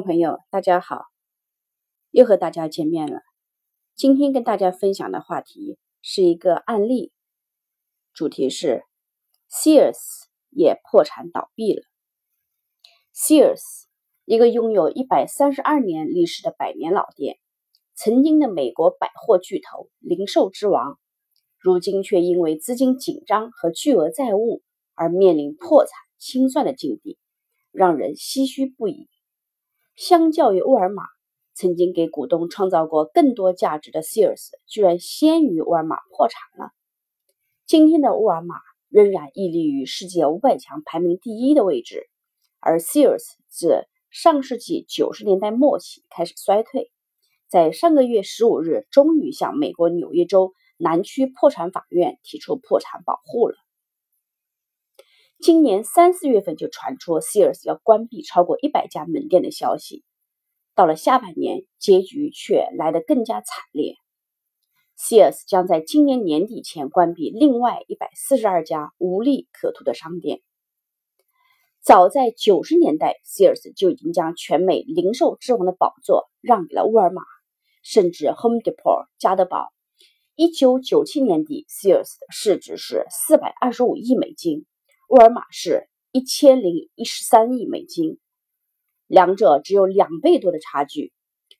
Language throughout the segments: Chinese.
朋友，大家好，又和大家见面了。今天跟大家分享的话题是一个案例，主题是 Sears 也破产倒闭了。Sears 一个拥有一百三十二年历史的百年老店，曾经的美国百货巨头、零售之王，如今却因为资金紧张和巨额债务而面临破产清算的境地。让人唏嘘不已。相较于沃尔玛，曾经给股东创造过更多价值的 Sears，居然先于沃尔玛破产了。今天的沃尔玛仍然屹立于世界五百强排名第一的位置，而 Sears 自上世纪九十年代末期开始衰退，在上个月十五日终于向美国纽约州南区破产法院提出破产保护了。今年三四月份就传出 Sears 要关闭超过一百家门店的消息，到了下半年，结局却来得更加惨烈。Sears 将在今年年底前关闭另外一百四十二家无利可图的商店。早在九十年代，Sears 就已经将全美零售之王的宝座让给了沃尔玛，甚至 Home Depot 家得宝。一九九七年底，Sears 的市值是四百二十五亿美金。沃尔玛是一千零一十三亿美金，两者只有两倍多的差距。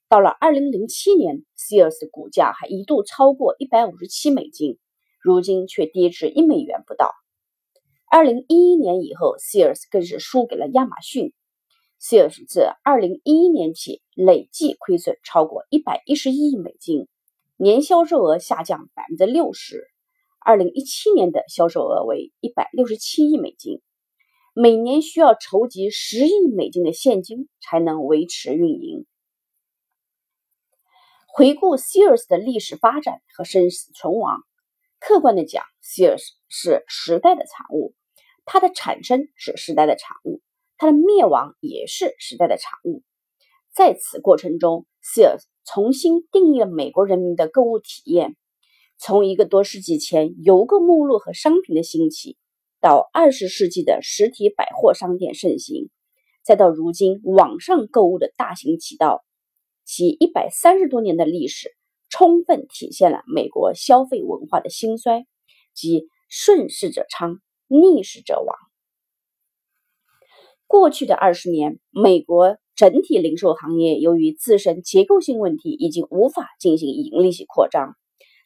到了二零零七年，Sears 的股价还一度超过一百五十七美金，如今却跌至一美元不到。二零一一年以后，Sears 更是输给了亚马逊。Sears 自二零一一年起累计亏损超过一百一十一亿美金，年销售额下降百分之六十。二零一七年的销售额为一百六十七亿美金，每年需要筹集十亿美金的现金才能维持运营。回顾 Sears 的历史发展和生死存亡，客观的讲，Sears 是时代的产物，它的产生是时代的产物，它的灭亡也是时代的产物。在此过程中，Sears 重新定义了美国人民的购物体验。从一个多世纪前邮购目录和商品的兴起，到二十世纪的实体百货商店盛行，再到如今网上购物的大行其道，其一百三十多年的历史，充分体现了美国消费文化的兴衰，即顺势者昌，逆势者亡。过去的二十年，美国整体零售行业由于自身结构性问题，已经无法进行盈利性扩张。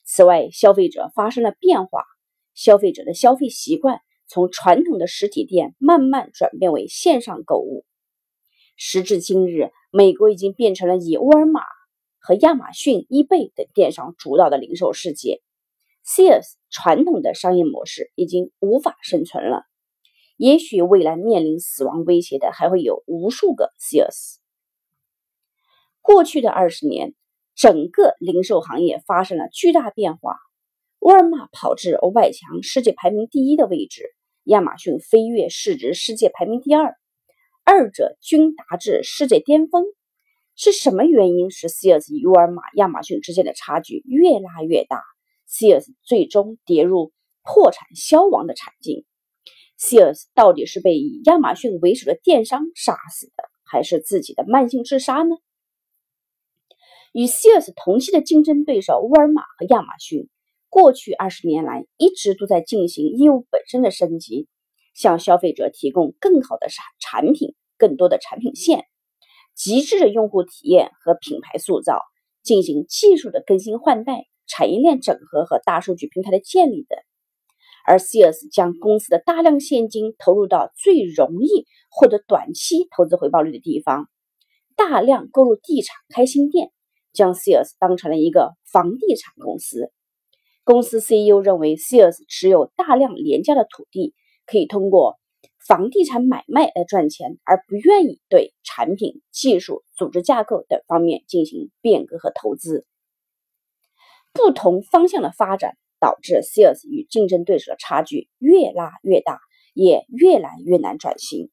此外，消费者发生了变化，消费者的消费习惯从传统的实体店慢慢转变为线上购物。时至今日，美国已经变成了以沃尔玛和亚马逊、易贝等电商主导的零售世界，Sears 传统的商业模式已经无法生存了。也许未来面临死亡威胁的还会有无数个 Sears。过去的二十年。整个零售行业发生了巨大变化，沃尔玛跑至五百强世界排名第一的位置，亚马逊飞跃市值世界排名第二，二者均达至世界巅峰。是什么原因使 Sears 与沃尔玛、亚马逊之间的差距越拉越大？Sears 最终跌入破产消亡的惨境。Sears 到底是被以亚马逊为首的电商杀死的，还是自己的慢性自杀呢？与 Sears 同期的竞争对手沃尔玛和亚马逊，过去二十年来一直都在进行业务本身的升级，向消费者提供更好的产产品、更多的产品线、极致的用户体验和品牌塑造，进行技术的更新换代、产业链整合和大数据平台的建立等。而 Sears 将公司的大量现金投入到最容易获得短期投资回报率的地方，大量购入地产、开新店。将 Sears 当成了一个房地产公司。公司 CEO 认为 Sears 持有大量廉价的土地，可以通过房地产买卖来赚钱，而不愿意对产品、技术、组织架构等方面进行变革和投资。不同方向的发展导致 Sears 与竞争对手的差距越拉越大，也越来越难转型。